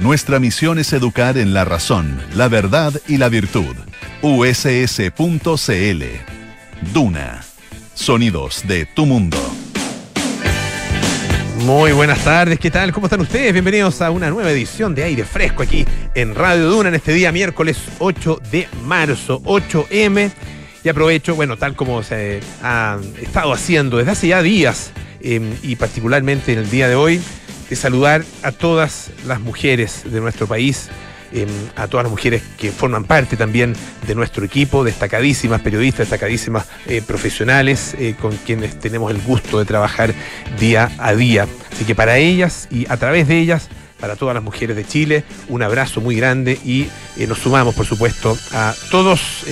Nuestra misión es educar en la razón, la verdad y la virtud. uss.cl. Duna. Sonidos de tu mundo. Muy buenas tardes, ¿qué tal? ¿Cómo están ustedes? Bienvenidos a una nueva edición de Aire Fresco aquí en Radio Duna en este día miércoles 8 de marzo, 8M. Y aprovecho, bueno, tal como se ha estado haciendo desde hace ya días eh, y particularmente en el día de hoy, de saludar a todas las mujeres de nuestro país, eh, a todas las mujeres que forman parte también de nuestro equipo, destacadísimas periodistas, destacadísimas eh, profesionales eh, con quienes tenemos el gusto de trabajar día a día. Así que para ellas y a través de ellas, para todas las mujeres de Chile, un abrazo muy grande y nos sumamos, por supuesto, a todos,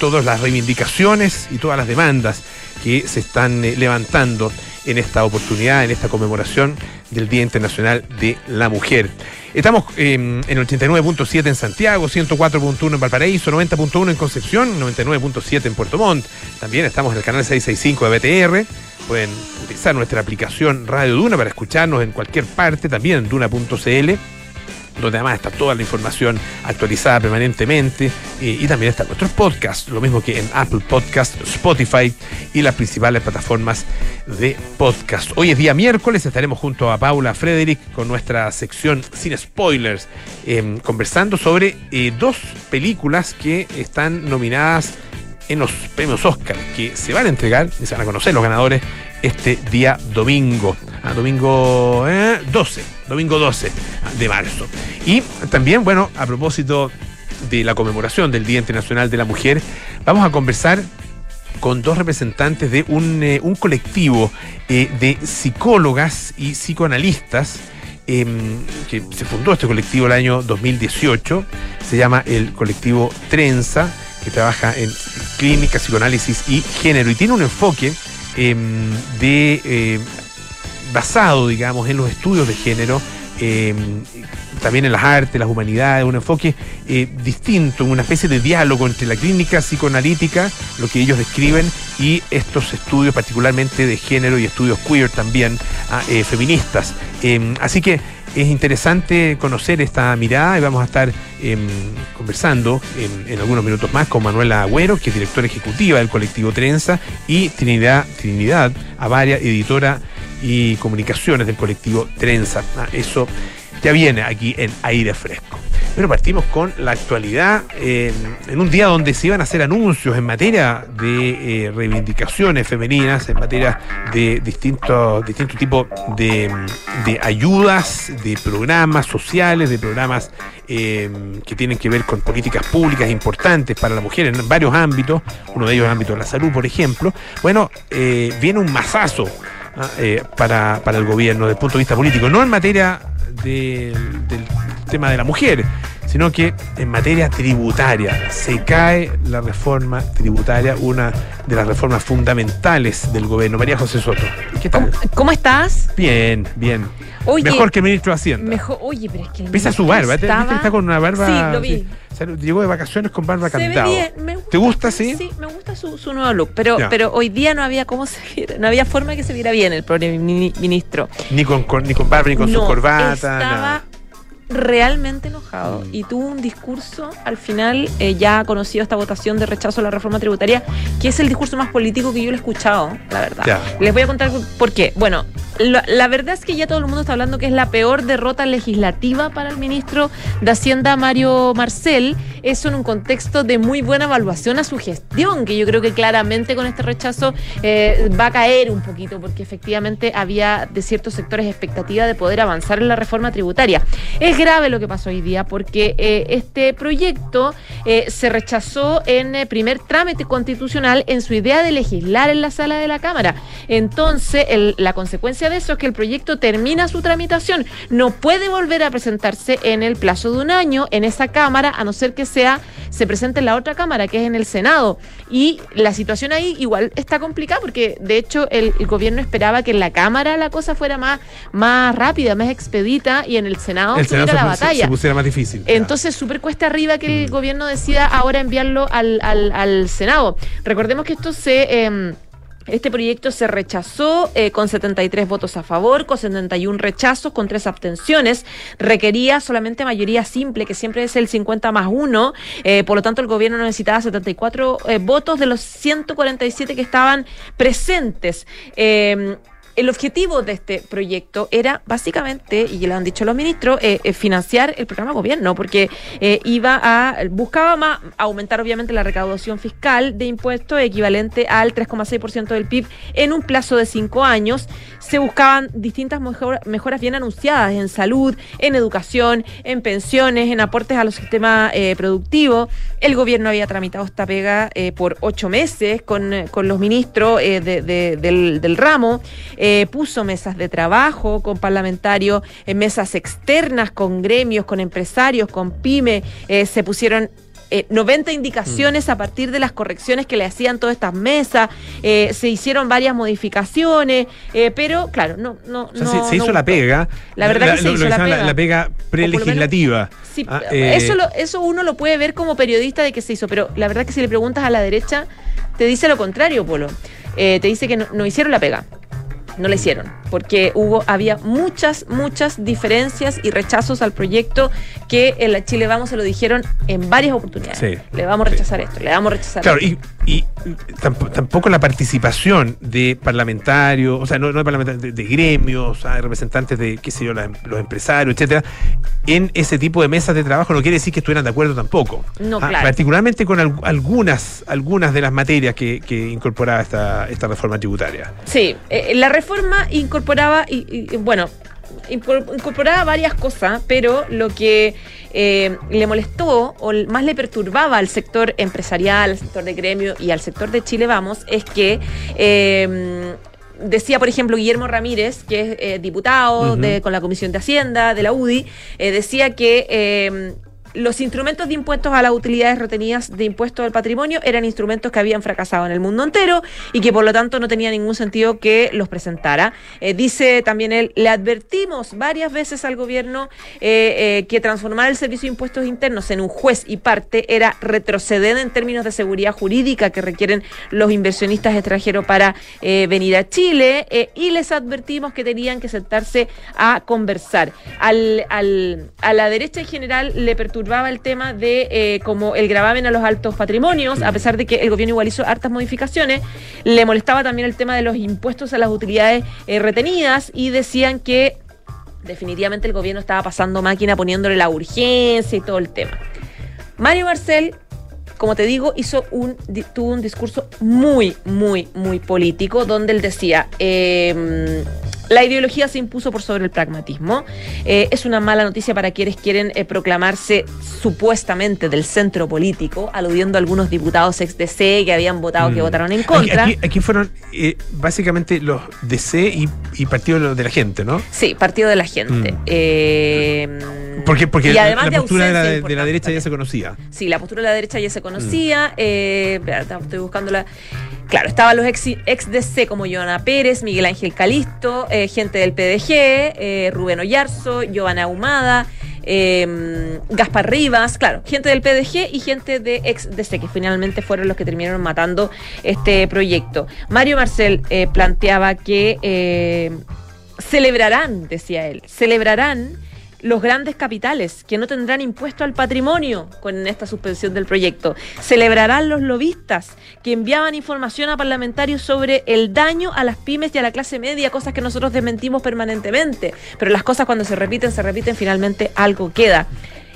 todas las reivindicaciones y todas las demandas que se están levantando en esta oportunidad, en esta conmemoración del Día Internacional de la Mujer. Estamos eh, en el 89.7 en Santiago, 104.1 en Valparaíso, 90.1 en Concepción, 99.7 en Puerto Montt. También estamos en el canal 665 de BTR. Pueden utilizar nuestra aplicación Radio Duna para escucharnos en cualquier parte, también en duna.cl donde además está toda la información actualizada permanentemente y también están nuestros podcasts, lo mismo que en Apple Podcast, Spotify y las principales plataformas de podcast. Hoy es día miércoles, estaremos junto a Paula Frederick con nuestra sección sin spoilers, em, conversando sobre eh, dos películas que están nominadas en los premios Oscar, que se van a entregar y se van a conocer los ganadores este día domingo, ah, domingo 12, eh, domingo 12 de marzo. Y también, bueno, a propósito de la conmemoración del Día Internacional de la Mujer, vamos a conversar con dos representantes de un, eh, colectivo eh, de psicólogas y psicoanalistas em, que se fundó este colectivo el año 2018, se llama el colectivo Trenza, que trabaja en clínica, psicoanálisis y género, y tiene un enfoque em, de basado, digamos, en los estudios de género, em, también en las artes, las humanidades, un enfoque eh, distinto, una especie de diálogo entre la clínica psicoanalítica, lo que ellos describen, y estos estudios particularmente de género y estudios queer también, ah, eh, feministas. Em, así que es interesante conocer esta mirada y vamos a estar em, conversando en, algunos minutos más con Manuela Agüero, que es directora ejecutiva del colectivo Trenza, y Trinidad, Trinidad Avaria, editora y comunicaciones del colectivo Trenza. Ah, eso ya viene aquí en aire fresco. Pero partimos con la actualidad en un día donde se iban a hacer anuncios en materia de eh, reivindicaciones femeninas, en materia de distintos distintos tipos de, ayudas, de programas sociales, de programas em, que tienen que ver con políticas públicas importantes para la mujer en varios ámbitos, uno de ellos es el ámbito de la salud, por ejemplo. Bueno, eh, viene un mazazo ¿ah? Eh, para, para el gobierno desde el punto de vista político, no en materia del tema de la mujer, sino que en materia tributaria se cae la reforma tributaria, una de las reformas fundamentales del gobierno. María José Soto. ¿Qué tal? ¿Cómo, estás? Bien, bien. mejor que el ministro de Hacienda. Mejor, oye, pero es que. Pisa su barba, estaba... está con una barba. Sí, lo vi. llegó de vacaciones con barba Se cantado. Me gusta, ¿Te gusta, sí? Sí, me gusta su, su nuevo look. Pero, pero hoy día no había cómo se no había forma de que se viera bien el primer ministro. Ni con, ni con barba, ni con su corbata. Estaba realmente enojado mm. y tuvo un discurso al final, eh, ya conocido esta votación de rechazo a la reforma tributaria, que es el discurso más político que yo lo he escuchado, la verdad. Les voy a contar por qué. Bueno, la, verdad es que ya todo el mundo está hablando que es la peor derrota legislativa para el ministro de Hacienda, Mario Marcel. Eso en un contexto de muy buena evaluación a su gestión, que yo creo que claramente con este rechazo eh, va a caer un poquito, porque efectivamente había de ciertos sectores expectativa de poder avanzar en la reforma tributaria. Es grave lo que pasó hoy día, porque eh, este proyecto eh, se rechazó en primer trámite constitucional en su idea de legislar en la sala de la Cámara. Entonces, la consecuencia de eso es que el proyecto termina su tramitación. No puede volver a presentarse en el plazo de un año en esa Cámara, a no ser que sea, se presente en la otra Cámara, que es en el Senado. Y la situación ahí igual está complicada, porque de hecho el, gobierno esperaba que en la Cámara la cosa fuera más, más rápida, más expedita, y en el Senado, el la batalla. Se, pusiera más difícil. Entonces, súper cuesta arriba que el mm. gobierno decida ahora enviarlo al, al, Senado. Recordemos que esto se. Em, Este proyecto se rechazó eh, con 73 votos a favor, con 71 rechazos, con tres abstenciones. Requería solamente mayoría simple, que siempre es el 50 más 1. Eh, por lo tanto, el gobierno necesitaba 74 eh, votos de los 147 que estaban presentes. El objetivo de este proyecto era básicamente, y lo han dicho los ministros, eh, eh, financiar el programa gobierno, porque eh, iba a, buscaba más aumentar obviamente la recaudación fiscal de impuestos equivalente al 3,6% del PIB en un plazo de cinco años. Se buscaban distintas mejoras bien anunciadas en salud, en educación, en pensiones, en aportes a los sistemas productivos. El gobierno había tramitado esta pega por ocho meses con, los ministros del, del ramo. Eh, puso mesas de trabajo con parlamentarios, en mesas externas con gremios, con empresarios, con pyme, eh, se pusieron 90 eh, indicaciones a partir de las correcciones que le hacían todas estas mesas, se hicieron varias modificaciones, pero claro, no, no, se, hizo la pega. La verdad que se hizo la pega. La, pega prelegislativa. Sí, ah, eso, eso uno lo puede ver como periodista de que se hizo, pero la verdad que si le preguntas a la derecha, te dice lo contrario, Polo. te dice que no hicieron la pega no la hicieron, porque hubo, había muchas, muchas diferencias y rechazos al proyecto que en la Chile Vamos se lo dijeron en varias oportunidades. le vamos a rechazar esto, le vamos a rechazar claro, y, y tampoco la participación de parlamentarios, o sea, no, de parlamentarios, de, gremios, de representantes de, qué sé yo, los empresarios, etcétera, en ese tipo de mesas de trabajo no quiere decir que estuvieran de acuerdo tampoco. No, ah, claro. Particularmente con algunas, algunas de las materias que, incorporaba esta, esta reforma tributaria. Sí, eh, la reforma incorporaba, y, bueno, incorporaba varias cosas, pero lo que eh, le molestó o más le perturbaba al sector empresarial, al sector de gremio y al sector de Chile Vamos es que eh, decía, por ejemplo, Guillermo Ramírez, que es eh, diputado con la Comisión de Hacienda de la UDI, decía que los instrumentos de impuestos a las utilidades retenidas de impuestos del patrimonio eran instrumentos que habían fracasado en el mundo entero y que por lo tanto no tenía ningún sentido que los presentara. Eh, dice también él, le advertimos varias veces al gobierno eh, eh, que transformar el servicio de impuestos internos en un juez y parte era retroceder en términos de seguridad jurídica que requieren los inversionistas extranjeros para venir a Chile y les advertimos que tenían que sentarse a conversar. Al, al, a la derecha en general le perturbó el tema de eh, como el gravamen a los altos patrimonios, a pesar de que el gobierno igual hizo hartas modificaciones, le molestaba también el tema de los impuestos a las utilidades eh, retenidas y decían que definitivamente el gobierno estaba pasando máquina poniéndole la urgencia y todo el tema. Mario Marcel como te digo, hizo un, tuvo un discurso muy, muy, muy político, donde él decía, eh, la ideología se impuso por sobre el pragmatismo. Eh, es una mala noticia para quienes quieren eh, proclamarse supuestamente del centro político, aludiendo a algunos diputados ex DC que habían votado, que mm. votaron en contra. Aquí, fueron eh, básicamente los DC y, Partido de la Gente, ¿no? Sí, Partido de la Gente. Mm. porque porque la, postura de la, derecha ya se conocía. Sí, la postura de la derecha ya se conocía. Mm. estoy buscando la. Claro, estaban los ex, ex DC como Joana Pérez, Miguel Ángel Calisto, eh, gente del PDG, eh, Rubén Oyarzo, Giovanna Ahumada, eh, Gaspar Rivas, claro, gente del PDG y gente de ex DC, que finalmente fueron los que terminaron matando este proyecto. Mario Marcel planteaba que celebrarán, decía él, celebrarán los grandes capitales, que no tendrán impuesto al patrimonio con esta suspensión del proyecto. Celebrarán los lobistas, que enviaban información a parlamentarios sobre el daño a las pymes y a la clase media, cosas que nosotros desmentimos permanentemente. Pero las cosas cuando se repiten, se repiten, finalmente algo queda.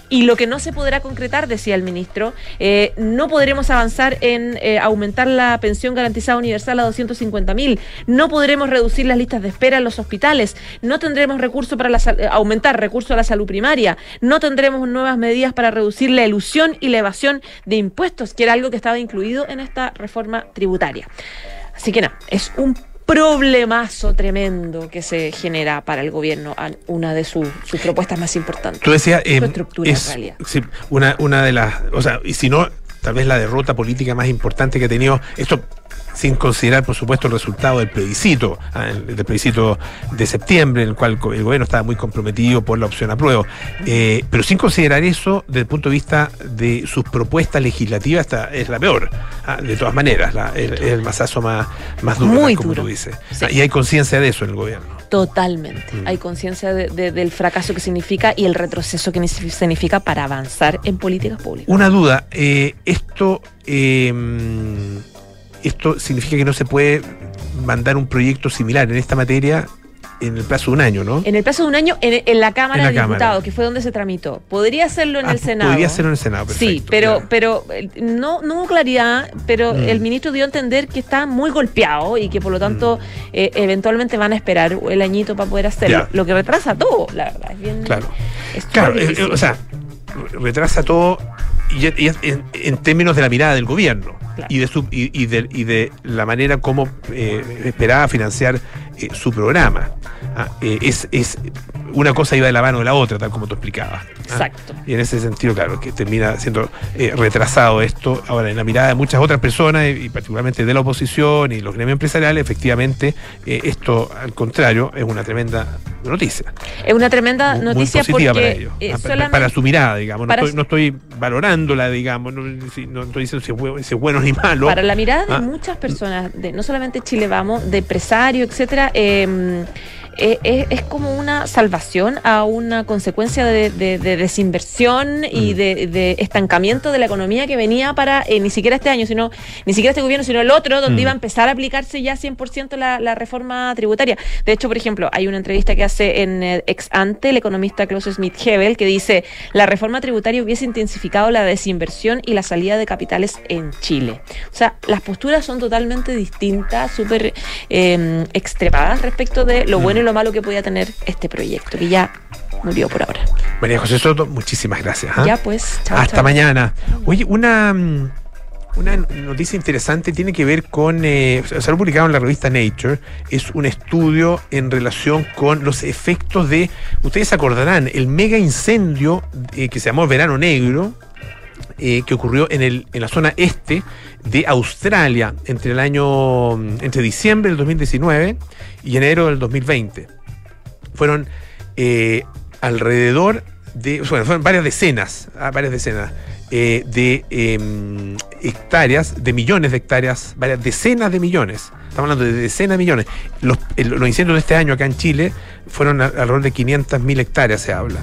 Y lo que no se podrá concretar, decía el ministro, eh, no podremos avanzar en eh, aumentar la pensión garantizada universal a 250 mil, no podremos reducir las listas de espera en los hospitales, no tendremos recursos para eh, aumentar recursos a la salud primaria, no tendremos nuevas medidas para reducir la ilusión y la evasión de impuestos, que era algo que estaba incluido en esta reforma tributaria. Así que nada, es un problemazo tremendo que se genera para el gobierno una de sus propuestas más importantes. Tú decías, eh, es, una, una de las, o sea, y si no, tal vez la derrota política más importante que ha tenido, esto sin considerar, por supuesto, el resultado del plebiscito, ah, del plebiscito de septiembre, en el cual el gobierno estaba muy comprometido por la opción apruebo. Eh, pero sin considerar eso, desde el punto de vista de sus propuestas legislativas, esta es la peor, ah, de todas maneras, es el masazo más, más duro, muy como duro. tú dices. y hay conciencia de eso en el gobierno. Totalmente. Mm. Hay conciencia del fracaso que significa y el retroceso que significa para avanzar en políticas públicas. Una duda, eh, esto, em, esto significa que no se puede mandar un proyecto similar en esta materia en el plazo de un año, ¿no? En el plazo de un año en, la Cámara de Diputados, que fue donde se tramitó. Podría hacerlo en ah, el Senado. Podría hacerlo en el Senado, perfecto, Sí, pero, pero eh, no, no hubo claridad, pero mm. el ministro dio a entender que está muy golpeado y que por lo tanto mm. eh, eventualmente van a esperar el añito para poder hacerlo. Lo que retrasa todo, la verdad. Es bien. Claro. claro, eh, o sea, retrasa todo y, en, términos de la mirada del gobierno y, de su, y, de, y de la manera como esperaba financiar su programa. Ah, eh, es, es una cosa iba de la mano de la otra, tal como tú explicabas. ¿ah? Exacto. Y en ese sentido, claro, que termina siendo eh, retrasado esto. Ahora, en la mirada de muchas otras personas, y particularmente de la oposición y los gremios empresariales, efectivamente, eh, esto, al contrario, es una tremenda noticia. Es una tremenda noticia positiva para ellos, ah, para, su mirada, digamos. No estoy, valorándola, digamos, no, estoy diciendo si es, bueno, ni malo. Para la mirada de muchas personas, de no solamente Chile Vamos, de empresarios, etcétera, eh, eh, es, como una salvación a una consecuencia de, desinversión y mm. de, estancamiento de la economía que venía para eh, ni siquiera este año, sino ni siquiera este gobierno, sino el otro, donde mm. iba a empezar a aplicarse ya 100% la, la reforma tributaria. De hecho, por ejemplo, hay una entrevista que hace en eh, ex ante el economista Klaus Smith-Hebel que dice, la reforma tributaria hubiese intensificado la desinversión y la salida de capitales en Chile. O sea, las posturas son totalmente distintas, súper extremadas respecto de lo bueno y lo malo que podía tener este proyecto, que ya murió por ahora. María José Soto, muchísimas gracias. ¿ah? Ya pues, Hasta mañana. Oye, una, mm, una noticia interesante tiene que ver con, eh, se ha publicado en la revista Nature, es un estudio en relación con los efectos de, ustedes acordarán, el mega incendio eh, que se llamó Verano Negro, eh, que ocurrió en, el, en la zona este de Australia entre el año mm, entre diciembre del 2019 y enero del 2020. Fueron eh, alrededor de, bueno, fueron varias decenas, ah, varias decenas eh, de em, hectáreas, de millones de hectáreas, varias decenas de millones. Estamos hablando de decenas de millones. Los, incendios de este año acá en Chile fueron alrededor de 500.000 hectáreas, se habla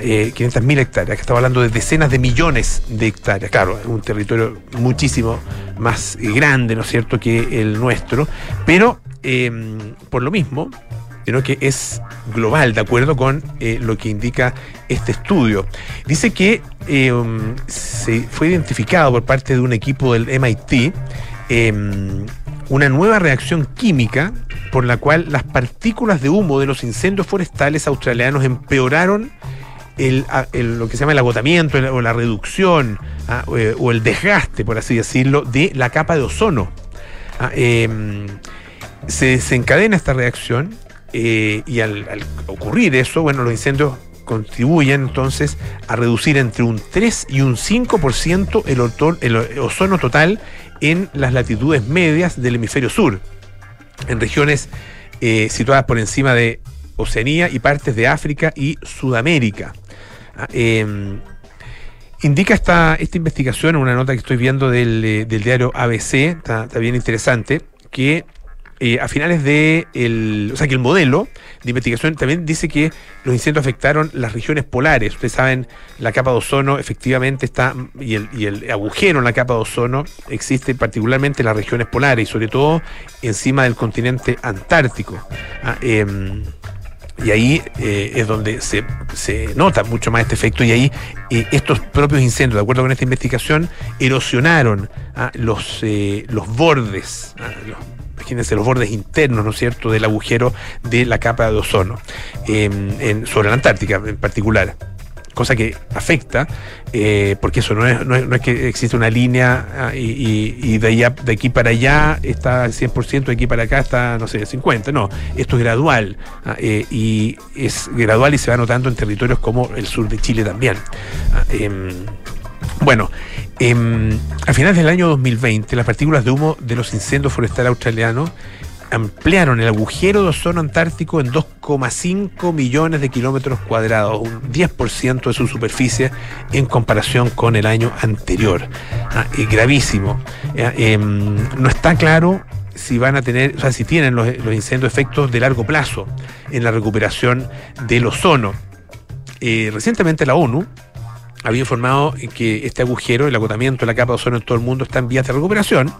eh, 500.000 hectáreas, que estamos hablando de decenas de millones de hectáreas. Claro, es un territorio muchísimo más grande, ¿no es cierto?, que el nuestro, pero em, por lo mismo, sino que es global, de acuerdo con eh, lo que indica este estudio. Dice que em, se fue identificado por parte de un equipo del MIT em, una nueva reacción química por la cual las partículas de humo de los incendios forestales australianos empeoraron el, lo que se llama el agotamiento o la reducción ah, eh, o el desgaste, por así decirlo, de la capa de ozono. Ah, em, se desencadena esta reacción eh, y al, ocurrir eso, bueno, los incendios contribuyen entonces a reducir entre un 3 y un 5% el, el ozono total en las latitudes medias del hemisferio sur, en regiones eh, situadas por encima de Oceanía y partes de África y Sudamérica. Ah, em, indica esta, esta investigación, una nota que estoy viendo del, eh, diario ABC, está, bien interesante, que eh, a finales de el, o sea que el modelo de investigación también dice que los incendios afectaron las regiones polares. Ustedes saben, la capa de ozono efectivamente está, y el, y el agujero en la capa de ozono existe particularmente en las regiones polares y sobre todo encima del continente antártico. Ah, em, y ahí eh, es donde se, nota mucho más este efecto y ahí eh, estos propios incendios, de acuerdo con esta investigación, erosionaron ah, los, eh, los bordes, ah, imagínense los bordes internos, ¿no es cierto?, del agujero de la capa de ozono, en, sobre la Antártica en particular cosa que afecta, eh, porque eso no es, no, es, que existe una línea ah, y, de aquí para allá está al 100%, de aquí para acá está, no sé, 50%, no, esto es gradual ah, eh, y es gradual y se va notando en territorios como el sur de Chile también. Ah, em, Bueno, eh, a finales del año 2020, las partículas de humo de los incendios forestales australianos ampliaron el agujero de ozono antártico en 2,5 millones de kilómetros cuadrados, un 10% de su superficie en comparación con el año anterior. Ah, gravísimo. Em, no está claro si van a tener, o sea, si tienen los, los, incendios efectos de largo plazo en la recuperación del ozono. Eh, recientemente la ONU había informado que este agujero, el agotamiento de la capa de ozono en todo el mundo está en vías de recuperación,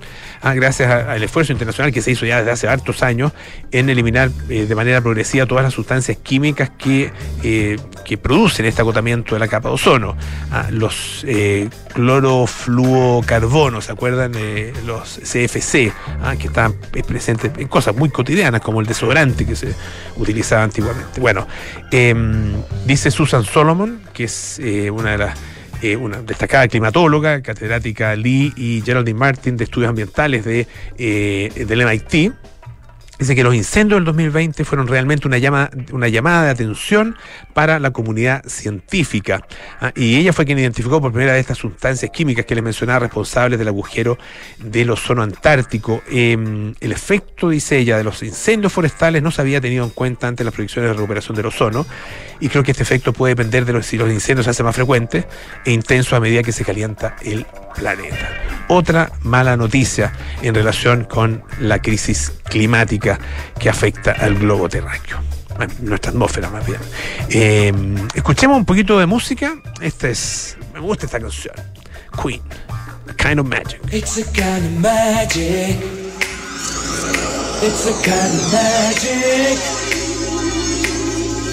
ah, gracias al esfuerzo internacional que se hizo ya desde hace hartos años en eliminar eh, de manera progresiva todas las sustancias químicas que, eh, que producen este agotamiento de la capa de ozono. Ah, los eh, clorofluocarbonos, ¿se acuerdan? los CFC, ah, que están presentes en cosas muy cotidianas como el desodorante que se utilizaba antiguamente. Bueno, em, dice Susan Solomon, que es una de las eh, una destacada climatóloga, catedrática Lee y Geraldine Martin de Estudios Ambientales de, eh, del MIT, Dice que los incendios del 2020 fueron realmente una, llama, una llamada de atención para la comunidad científica. Ah, y ella fue quien identificó por primera vez estas sustancias químicas que les mencionaba responsables del agujero del ozono antártico. Em, el efecto, dice ella, de los incendios forestales no se había tenido en cuenta ante las proyecciones de recuperación del ozono. Y creo que este efecto puede depender de si los incendios se hacen más frecuentes e intensos a medida que se calienta el planeta. Otra mala noticia en relación con la crisis climática que afecta al globo terráqueo. nuestra atmósfera más bien. Eh, escuchemos un poquito de música. Esta es. Me gusta esta canción. Queen. Kind of magic. It's a kind of magic. It's a kind of magic.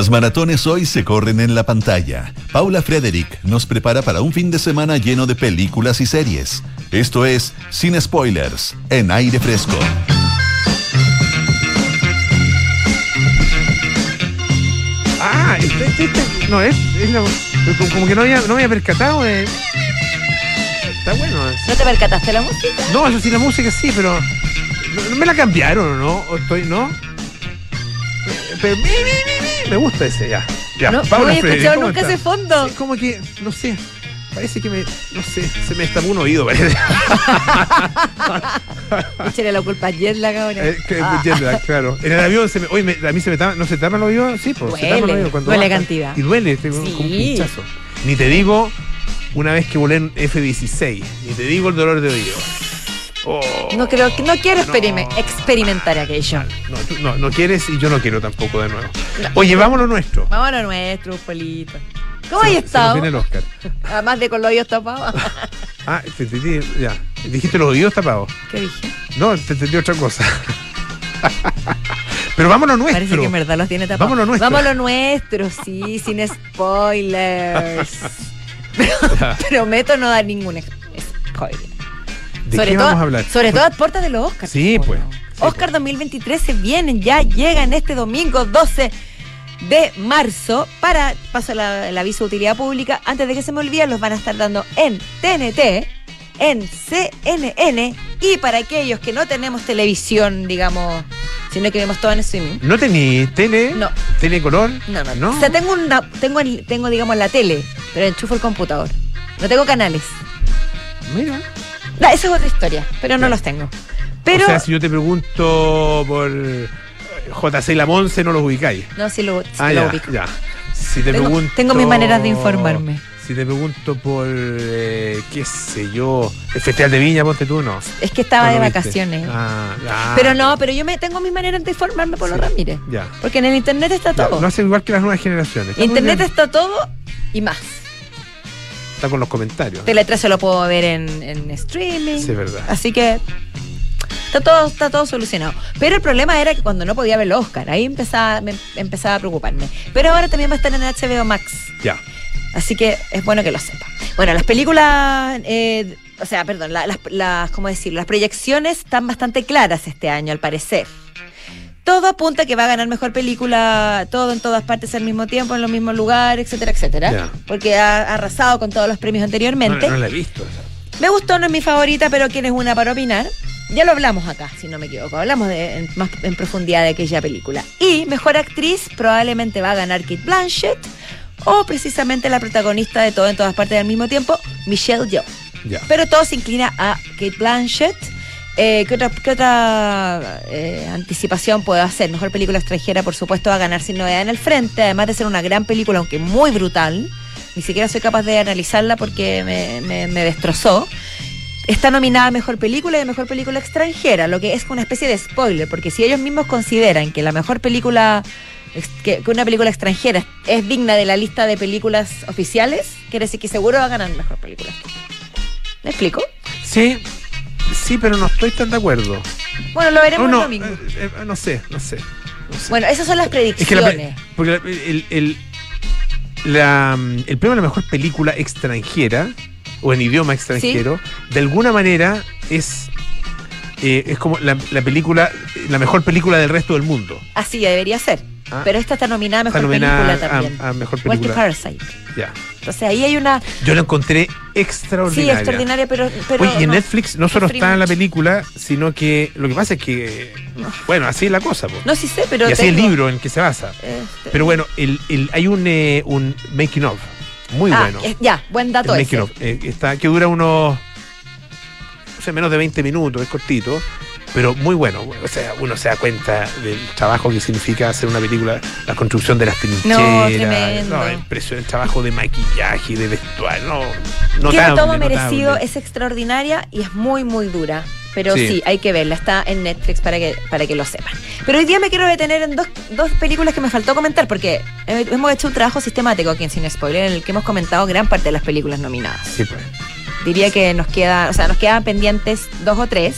Las maratones hoy se corren en la pantalla. Paula Frederick nos prepara para un fin de semana lleno de películas y series. Esto es Sin Spoilers, en aire fresco. Ah, este, este, este no es, es la, como que no, había, no me había percatado de... Está bueno. ¿No te percataste la música? No, eso sí, la música sí, pero... ¿No, me la cambiaron o no? ¿O estoy, no? Pero, mi, mi, mi, me gusta ese, ya. Ya, no, no he escuchado nunca ese fondo. Sí, como que, no sé, parece que me, no sé, se me destapó un oído, parece. Échale la culpa a Jetlag ahora. Eh, ah. Jetlag, claro. En el avión, se me, oye, me, a mí se me tapa, ¿no se tapa el oído? Sí, pues, se tapa el oído cuando Duele cantidad. Y duele, tengo sí. como un pinchazo. Ni te digo una vez que volé en F-16, ni te digo el dolor de oído. Oh, no creo no quiero experimentar aquello. No, no, no, quieres y yo no quiero tampoco de nuevo. Oye, vámonos nuestro. Vámonos nuestro, Polito. ¿Cómo hay estado? El Oscar. Además de con los oídos tapados. ah, te, te, ya. ¿Dijiste los oídos tapados? ¿Qué dije? No, te entendí otra cosa. Pero vámonos nuestro. Parece que en verdad los tiene tapados. Vámonos nuestro. Vámonos nuestro, sí, sin spoilers. prometo no dar ningún spoiler sobre todo, a hablar? Sobre todo a puertas de los Oscars. Sí, pues. Oscar 2023 se vienen ya, llegan este domingo 12 de marzo. Para, paso el aviso de utilidad pública, antes de que se me olvide, los van a estar dando en TNT, en CNN y para aquellos que no tenemos televisión, digamos, sino que vemos todo en streaming. ¿No tenéis tele? No. ¿Tele color? No, no, no. O sea, tengo, una, tengo, tengo, digamos, la tele, pero enchufo el computador. No tengo canales. Mira esa es otra historia, pero no los tengo. Pero, o sea, si yo te pregunto por JC La Monse, no los ubicáis. No, sí lo, ah, lo ubico. Ya. Si te tengo, pregunto, tengo mis maneras de informarme. Si te pregunto por, eh, qué sé yo, el Festival de Viña, ponte tú, no. Es que estaba de vacaciones. Ah, Pero no, pero yo me tengo mis maneras de informarme por los Ramírez. Ya. Porque en el Internet está todo. no hace igual que las nuevas generaciones. Internet está todo y más está con los comentarios. Tele 13 lo puedo ver en, streaming. Sí, es verdad. Así que está todo, está todo solucionado. Pero el problema era que cuando no podía ver el Oscar, ahí empezaba, empezaba a preocuparme. Pero ahora también va a estar en HBO Max. Ya. Así que es bueno que lo sepa. Bueno, las películas, eh, o sea, perdón, las, las, ¿cómo decirlo? Las proyecciones están bastante claras este año, al parecer todo apunta a que va a ganar mejor película, todo en todas partes al mismo tiempo, en los mismos lugares, etcétera, etcétera. Porque ha arrasado con todos los premios anteriormente. No, la he visto. Me gustó, no es mi favorita, pero ¿quién es una para opinar? Ya lo hablamos acá, si no me equivoco. Hablamos de, más en profundidad de aquella película. Y mejor actriz probablemente va a ganar Kate Blanchett o precisamente la protagonista de todo en todas partes al mismo tiempo, Michelle Yeoh. Pero todo se inclina a Kate Blanchett eh, ¿Qué otra, eh, anticipación puedo hacer? Mejor película extranjera, por supuesto, va a ganar sin novedad en el frente, además de ser una gran película, aunque muy brutal. Ni siquiera soy capaz de analizarla porque me, destrozó. Está nominada a Mejor Película y a Mejor Película Extranjera, lo que es una especie de spoiler, porque si ellos mismos consideran que la mejor película, que, una película extranjera es digna de la lista de películas oficiales, quiere decir que seguro va a ganar Mejor Película. ¿Me explico? Sí, Sí, pero no estoy tan de acuerdo. Bueno, lo veremos el domingo. Eh, eh, no, sé, no sé, Bueno, esas son las predicciones. porque el, el, la, el premio a la mejor película extranjera o en idioma extranjero, de alguna manera es eh, es como la, película, la mejor película del resto del mundo. Así debería ser. Ah. Pero esta está nominada a Está mejor nominada película a- también. a mejor Igual que película. Parasite. Ya. Entonces ahí hay una. Yo la encontré Sí, extraordinaria. extraordinaria, pero. pero Oye, y en no. Netflix no solo está la mucho. película, sino que lo que pasa es que, bueno, así es la cosa, po. No, sí sé, pero. y así es el tengo- libro en que se basa. este- Pero bueno, el, el- hay un, eh, un making of muy Ah, bueno. ya, buen El dato making ese. of, eh, está, que dura unos, no sé, menos de 20 minutos, es cortito, pero muy bueno. O sea, uno se da cuenta del trabajo que significa hacer una película, la construcción de las trincheras, tremendo. no, el precio del trabajo de maquillaje, de vestuario, no, notable, Tiene todo merecido, es extraordinaria y es muy, muy dura. Pero Sí. sí. hay que verla, está en Netflix para que, para que lo sepan. Pero hoy día me quiero detener en dos, dos películas que me faltó comentar, porque hemos hecho un trabajo sistemático aquí en Sin Spoiler, en el que hemos comentado gran parte de las películas nominadas. Sí, pues. Diría que nos queda, o sea, nos quedan pendientes dos o tres,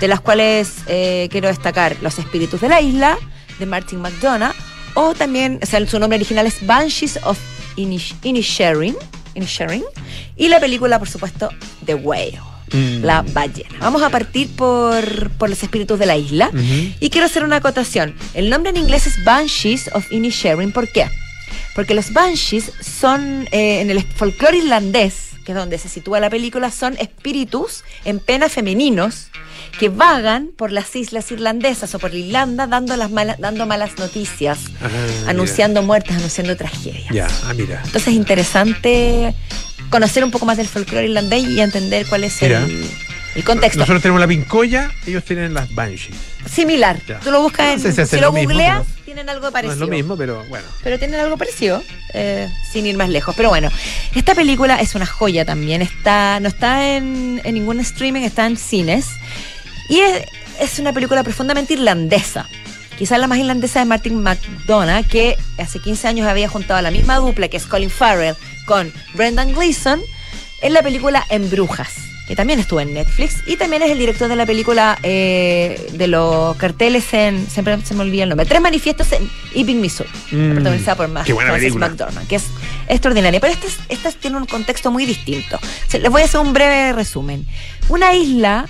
de las cuales eh, quiero destacar Los Espíritus de la Isla, de Martin McDonough, o también, o sea, su nombre original es Banshees of Inish- Inisherin, Inisherin, y la película, por supuesto, The Whale. Mm. La ballena. Vamos a partir por, por los espíritus de la isla. Y quiero hacer una acotación. El nombre en inglés es Banshees of Inisherin. ¿Por qué? Porque los Banshees son, eh, en el folclore irlandés, que es donde se sitúa la película, son espíritus en pena femeninos que vagan por las islas irlandesas o por Irlanda dando, las malas, dando malas noticias, Ah, mira. anunciando muertes, anunciando tragedias. Ya, ah, mira. Entonces es interesante conocer un poco más del folclore irlandés y entender cuál es Mira. el, el contexto. Nosotros tenemos la pincoya, ellos tienen las banshees. Similar. Ya. Tú lo buscas No en. sé si lo lo mismo, googleas, pero- tienen algo No parecido. es lo mismo, pero bueno. Pero tienen algo parecido, eh, sin ir más lejos. Pero bueno, esta película es una joya también. Está, no está en, en ningún streaming, está en cines. Y es, es una película profundamente irlandesa. Quizás la más irlandesa de Martin McDonough, que hace 15 años había juntado a la misma dupla, que es Colin Farrell, con Brendan Gleeson, en la película En Brujas, que también estuvo en Netflix. Y también es el director de la película eh, de los carteles en. Siempre se me olvida el nombre. Tres manifiestos en Ebbing, Missouri. Mm, protagonizada por película. McDormand, que es extraordinaria. Pero esta, es- esta tiene un contexto muy distinto. Les voy a hacer un breve resumen. Una isla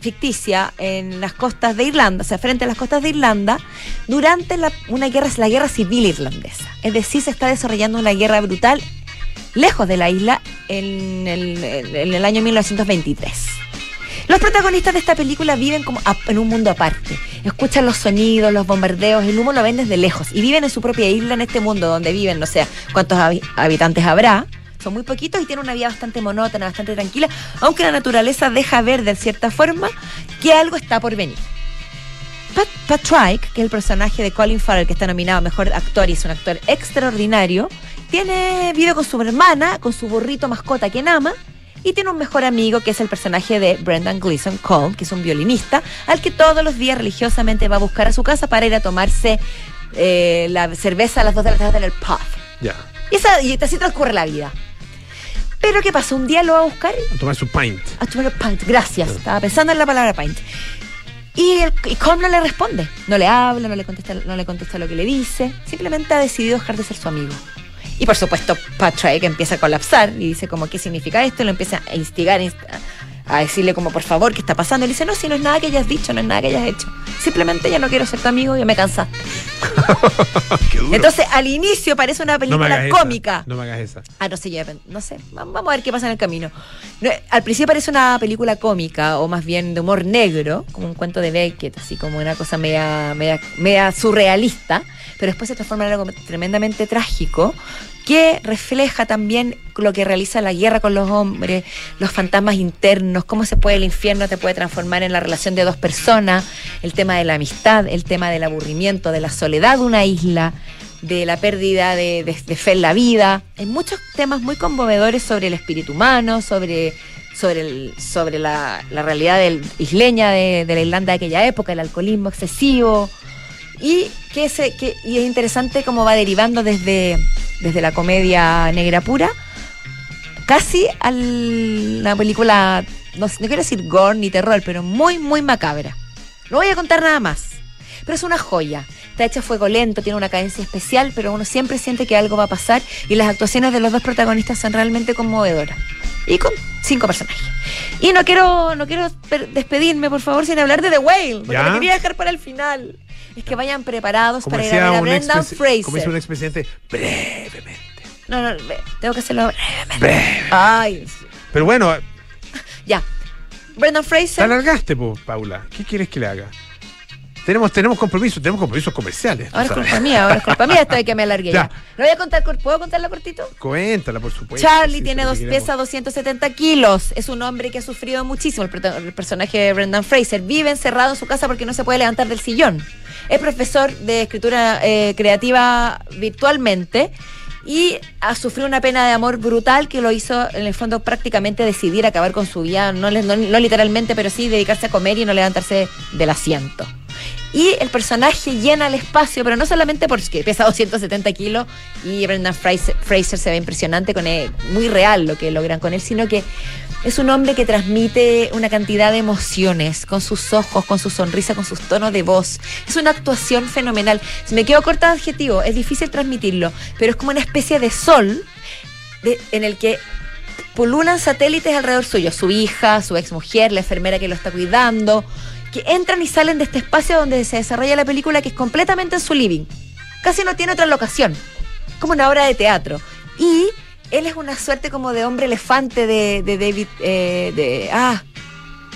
ficticia en las costas de Irlanda, o sea, frente a las costas de Irlanda, durante la, una guerra, la guerra civil irlandesa. Es decir, se está desarrollando una guerra brutal lejos de la isla en el, año 1923. Los protagonistas de esta película viven como en un mundo aparte. Escuchan los sonidos, los bombardeos, el humo lo ven desde lejos y viven en su propia isla en este mundo donde viven, no sé cuántos habi- habitantes habrá. Son muy poquitos y tienen una vida bastante monótona, bastante tranquila, aunque la naturaleza deja ver de cierta forma que algo está por venir. Pat, Patrick, que es el personaje de Colin Farrell, que está nominado a Mejor Actor y es un actor extraordinario, tiene, vive con su hermana, con su burrito mascota quien ama, y tiene un mejor amigo que es el personaje de Brendan Gleeson, Cole, que es un violinista, al que todos los días religiosamente va a buscar a su casa para ir a tomarse eh, la cerveza a las 2 de la tarde en el pub. Ya. Y, esa- y así transcurre la vida. Pero ¿qué pasa? Un día lo va a buscar A tomar su pint. a tomar pint. Gracias. Estaba pensando en la palabra pint. Y, el, y Colm no le responde. No le habla, no le, contesta, no le contesta lo que le dice. Simplemente ha decidido dejar de ser su amigo. Y por supuesto, Patrick empieza a colapsar y dice como, ¿qué significa esto? Y lo empieza a instigar, inst- a decirle como, por favor, ¿qué está pasando? Y le dice, no, si no es nada que hayas dicho, no es nada que hayas hecho. Simplemente ya no quiero ser tu amigo, ya me cansaste. Qué duro. Entonces, al inicio parece una no película esa, cómica. No me hagas esa. Ah, no sé, ya, no sé. Va- Vamos a ver qué pasa en el camino. No, al principio parece una película cómica o más bien de humor negro, como un cuento de Beckett, así como una cosa media, media, media surrealista, pero después se transforma en algo tremendamente trágico que refleja también lo que realiza la guerra con los hombres, los fantasmas internos, cómo se puede el infierno te puede transformar en la relación de dos personas, el tema de la amistad, el tema del aburrimiento, de la soledad de una isla, de la pérdida de, de- de fe en la vida. Hay muchos temas muy conmovedores sobre el espíritu humano, sobre, sobre, el- sobre la, la realidad del, isleña de, de la Irlanda de aquella época, el alcoholismo excesivo. Y, que se, que, y es interesante cómo va derivando desde, desde la comedia negra pura casi a la película, no, no quiero decir gore ni terror, pero muy, muy macabra. No voy a contar nada más. Pero es una joya. Está hecha fuego lento, tiene una cadencia especial, pero uno siempre siente que algo va a pasar y las actuaciones de los dos protagonistas son realmente conmovedoras. Y con cinco personajes. Y no quiero, no quiero despedirme, por favor, sin hablar de The Whale, porque me quería dejar para el final. Es que vayan preparados para ir a ver a Brendan Fraser. Como dice un expresidente, brevemente. No, no, tengo que hacerlo brevemente. Ay. Pero bueno. Ya. Brendan Fraser. Te alargaste, Paula. ¿Qué quieres que le haga? Tenemos, tenemos compromisos, tenemos compromisos comerciales. Ahora es culpa mía, ahora es culpa mía esto de que me alargué ya. Lo voy a contar, ¿puedo contarla cortito? Cuéntala, por supuesto. Charlie tiene dos, pesa 270 kilos. Es un hombre que ha sufrido muchísimo. El, personaje de Brendan Fraser vive encerrado en su casa porque no se puede levantar del sillón. Es profesor de escritura eh, creativa virtualmente y ha sufrido una pena de amor brutal que lo hizo en el fondo prácticamente decidir acabar con su vida, no, no, no, literalmente, pero sí dedicarse a comer y no levantarse del asiento. Y el personaje llena el espacio, pero no solamente porque pesa 270 kilos y Brendan Fraser, se ve impresionante con él, muy real lo que logran con él, sino que es un hombre que transmite una cantidad de emociones con sus ojos, con su sonrisa, con sus tonos de voz. Es una actuación fenomenal. Si me quedo corta de adjetivo, es difícil transmitirlo, pero es como una especie de sol en el que pululan satélites alrededor suyo. Su hija, su exmujer, la enfermera que lo está cuidando, que entran y salen de este espacio donde se desarrolla la película que es completamente en su living. Casi no tiene otra locación, como una obra de teatro. Y él es una suerte como de hombre elefante de, David, eh, de, ah,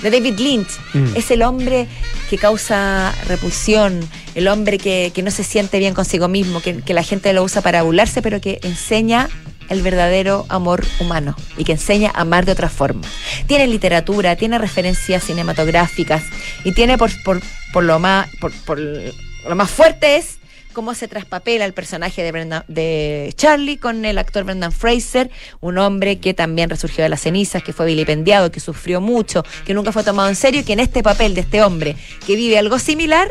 de David Lynch. Mm. Es el hombre que causa repulsión, el hombre que, no se siente bien consigo mismo, que, que la gente lo usa para burlarse, pero que enseña el verdadero amor humano y que enseña a amar de otra forma. Tiene literatura, tiene referencias cinematográficas y tiene por, lo, más, por, lo más fuerte es cómo se traspapela el personaje de, de Charlie con el actor Brendan Fraser, un hombre que también resurgió de las cenizas, que fue vilipendiado, que sufrió mucho, que nunca fue tomado en serio y que en este papel de este hombre que vive algo similar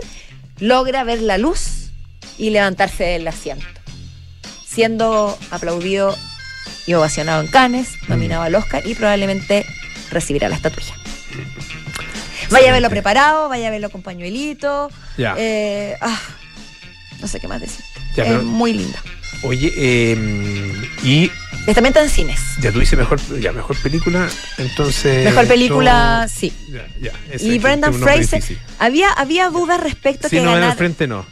logra ver la luz y levantarse del asiento siendo aplaudido y ovacionado en Cannes, mm. nominado al Oscar y probablemente recibirá la estatuilla. Vaya a verlo preparado, vaya a verlo con pañuelito. Ya. Eh, ah, no sé qué más decir. es muy linda. Oye, eh, y. Está en cines. Ya tú dices mejor, ya, mejor película, entonces. Mejor película, sí. Ya, ya, y Brendan Fraser. Había, había dudas respecto a que. no, en el frente no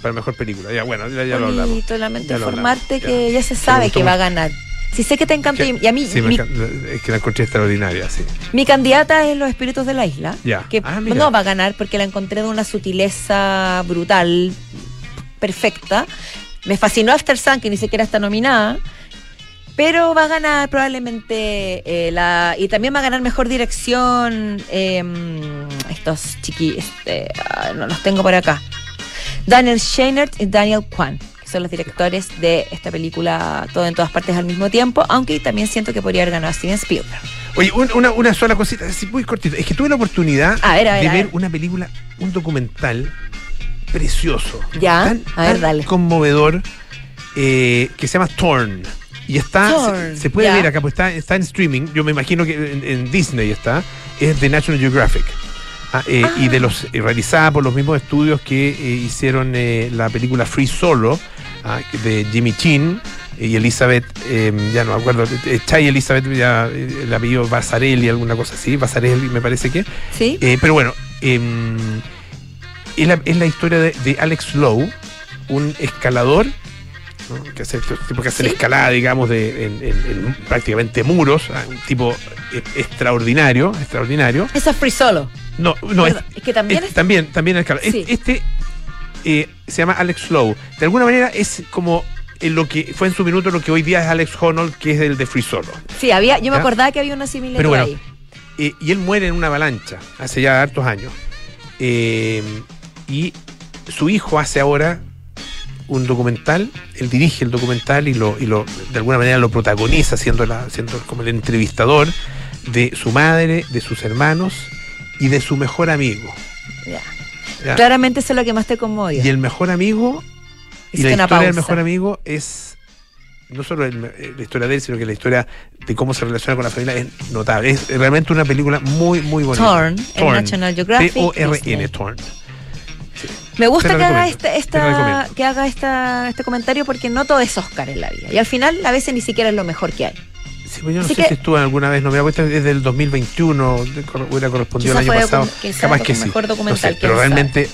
para mejor película. Ya, bueno, ya, ya lo hablamos. Lamento informarte que ya se sabe que va a ganar. Si sé que te encanta y a mí sí, es que la encontré extraordinaria, sí. Mi candidata es Los Espíritus de la Isla, ya. que ah, no va a ganar porque la encontré de una sutileza brutal, perfecta. Me fascinó After Sun, que ni siquiera está nominada. Pero va a ganar probablemente eh, la. Y también va a ganar mejor dirección. Em, estos chiquis. Este, ah, no los tengo por acá. Daniel Scheinert y Daniel Kwan, que son los directores de esta película Todo en todas partes al mismo tiempo, aunque también siento que podría haber ganado Steven Spielberg. Oye, una, sola cosita, así muy cortita. Es que tuve la oportunidad de ver, una película, un documental precioso. Ya, tan, a ver, dale. conmovedor, eh, que se llama Torn. Y está, se, puede ver acá, pues está, está en streaming. Yo me imagino que en Disney está. Es de National Geographic. Ah, eh, y de los eh, realizada por los mismos estudios que eh, hicieron la película Free Solo ah, de Jimmy Chin y Elizabeth, em, ya no me acuerdo, Chay Elizabeth, ya el apellido Basarelli, alguna cosa así, Basarelli me parece que. Sí. pero bueno, em, es la, es, la, historia de, Alex Lowe, un escalador que hace, tipo que hace la escalada, digamos, de, en, prácticamente muros, ah, un tipo extraordinario, extraordinario. Eso es free solo. No, no, es, que también es, también, también Este eh, se llama Alex Lowe. De alguna manera es como en lo que fue en su minuto lo que hoy día es Alex Honnold, que es el de Free Solo. Sí, había, yo me acordaba que había una Pero bueno, ahí. Eh, y él muere en una avalancha hace ya hartos años. Eh, y su hijo hace ahora un documental, él dirige el documental y lo, y lo de alguna manera lo protagoniza siendo, la, siendo como el entrevistador de su madre, de sus hermanos y de su mejor amigo. Claramente eso es lo que más te conmovió. Y el mejor amigo, y la historia del mejor amigo es no solo la historia de él, sino que la historia de cómo se relaciona con la familia es notable. Es realmente una película muy, muy bonita. Torn, en National Geographic. T-O-R-N, Torn. Me gusta que haga, esta, que haga esta, este comentario porque no todo es Oscar en la vida. Y al final a veces ni siquiera es lo mejor que hay. Sí, pues yo no sé si estuvo alguna vez nominada, porque desde el 2021, hubiera correspondido el año pasado. Capaz que sí. Mejor pero realmente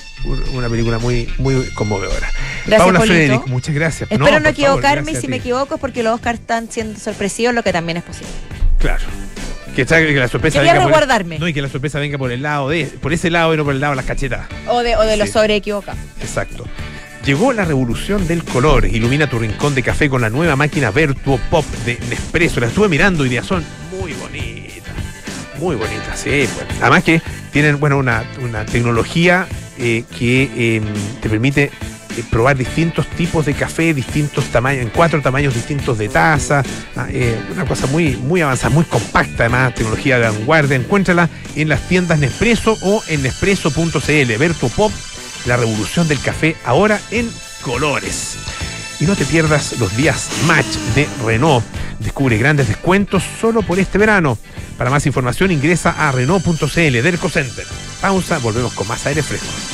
una película muy, muy conmovedora. Gracias, Paula Frederick, muchas gracias. Espero no, equivocarme y si me equivoco es porque los Oscars están siendo sorpresivos, lo que también es posible. Claro. Que, que la sorpresa Quería venga resguardarme. Por no, y que la sorpresa venga por el lado de, por ese lado y no por el lado de las cachetas. O de, o de los sobre equivocados. Exacto. Llegó la revolución del color. Ilumina tu rincón de café con la nueva máquina Vertuo Pop de Nespresso. La estuve mirando y ya son muy bonitas. Muy bonitas, sí. Pues. Además que tienen, bueno, una, tecnología eh, que em, te permite eh, probar distintos tipos de café, distintos tamaños, en cuatro tamaños distintos de taza. Ah, eh, una cosa muy, muy avanzada, muy compacta, además, tecnología de vanguardia. Encuéntrala en las tiendas Nespresso o en nespresso.cl. Ver pop, la revolución del café ahora en colores. Y no te pierdas los días match de Renault. Descubre grandes descuentos solo por este verano. Para más información ingresa a Renault.cl Derco Center. Pausa, volvemos con más aire fresco.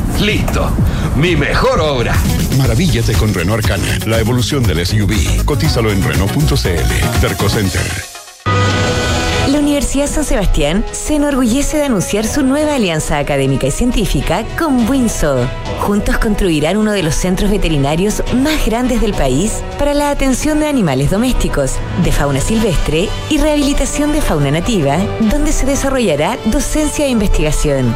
Listo. Mi mejor obra. Maravíllate con Renault Arcana, la evolución del SUV. Cotízalo en Renault.cl. Terco Center. La Universidad San Sebastián se enorgullece de anunciar su nueva alianza académica y científica con Winso. Juntos construirán uno de los centros veterinarios más grandes del país para la atención de animales domésticos, de fauna silvestre y rehabilitación de fauna nativa, donde se desarrollará docencia e investigación.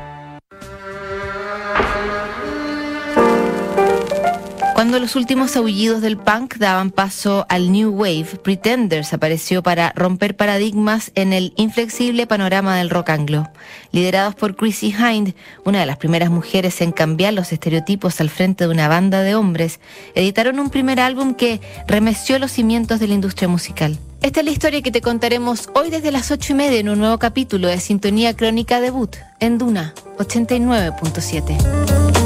Los últimos aullidos del punk daban paso al New Wave, Pretenders apareció para romper paradigmas en el inflexible panorama del rock anglo. Liderados por Chrissy Hind, una de las primeras mujeres en cambiar los estereotipos al frente de una banda de hombres, editaron un primer álbum que remeció los cimientos de la industria musical. Esta es la historia que te contaremos hoy desde las ocho y media en un nuevo capítulo de Sintonía Crónica Debut en Duna 89.7.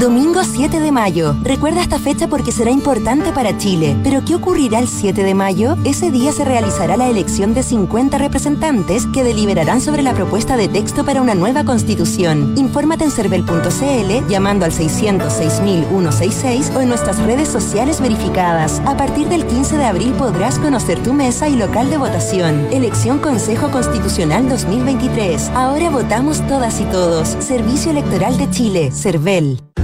Domingo 7 de mayo. Recuerda esta fecha porque será importante para Chile. Pero ¿qué ocurrirá el 7 de mayo? Ese día se realizará la elección de 50 representantes que deliberarán sobre la propuesta de texto para una nueva constitución. Infórmate en cervel.cl llamando al 606.166 o en nuestras redes sociales verificadas. A partir del 15 de abril podrás conocer tu mesa y local de votación. Elección Consejo Constitucional 2023. Ahora votamos todas y todos. Servicio Electoral de Chile, CERVEL.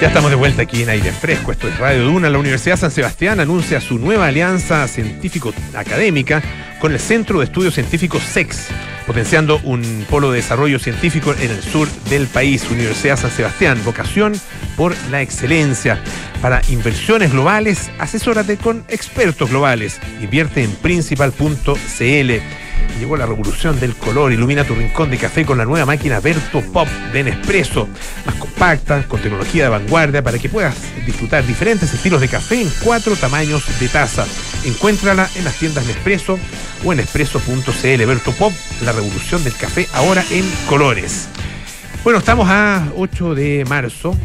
Ya estamos de vuelta aquí en Aire Fresco. Esto es Radio Duna. La Universidad San Sebastián anuncia su nueva alianza científico-académica con el Centro de Estudios Científicos SEX, potenciando un polo de desarrollo científico en el sur del país. Universidad San Sebastián, vocación por la excelencia. Para inversiones globales, asesórate con expertos globales. Invierte en principal.cl. Llegó la revolución del color. Ilumina tu rincón de café con la nueva máquina Verto Pop de Nespresso. Más compacta, con tecnología de vanguardia para que puedas disfrutar diferentes estilos de café en cuatro tamaños de taza. Encuéntrala en las tiendas Nespresso o en espresso.cl. Verto Pop, la revolución del café ahora en colores. Bueno, estamos a 8 de marzo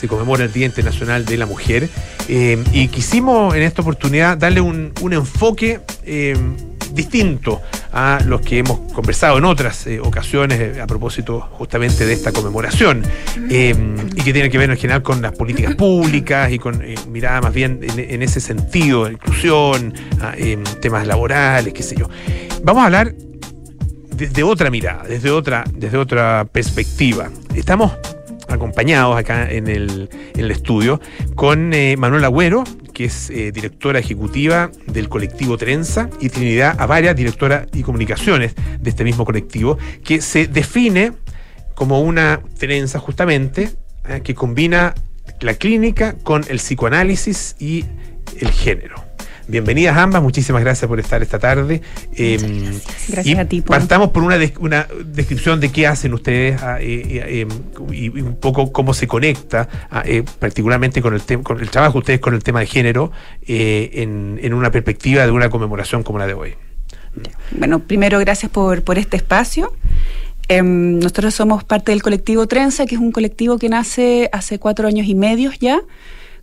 se conmemora el Día Internacional de la Mujer. Eh, y quisimos en esta oportunidad darle un, enfoque eh, distinto a los que hemos conversado en otras eh, ocasiones a propósito justamente de esta conmemoración y que tiene que ver en general con las políticas públicas y con mirada más bien en, ese sentido, inclusión, ah, temas laborales, qué sé yo. Vamos a hablar de, otra mirada, desde otra, desde otra perspectiva. Estamos acompañados acá en el, estudio con eh, Manuel Agüero, que es eh, directora ejecutiva del colectivo Trenza, y Trinidad Avaria, directora y comunicaciones de este mismo colectivo, que se define como una trenza justamente eh, que combina la clínica con el psicoanálisis y el género. Bienvenidas ambas, muchísimas gracias por estar esta tarde. Em, gracias. a ti. Partamos por una, una, descripción de qué hacen ustedes ah, eh, eh, em, y un poco cómo se conecta, ah, eh, particularmente con el, con el trabajo de ustedes con el tema de género en, en una perspectiva de una conmemoración como la de hoy. Bueno, primero gracias por, por este espacio. Em, nosotros somos parte del colectivo Trenza, que es un colectivo que nace hace cuatro años y medio ya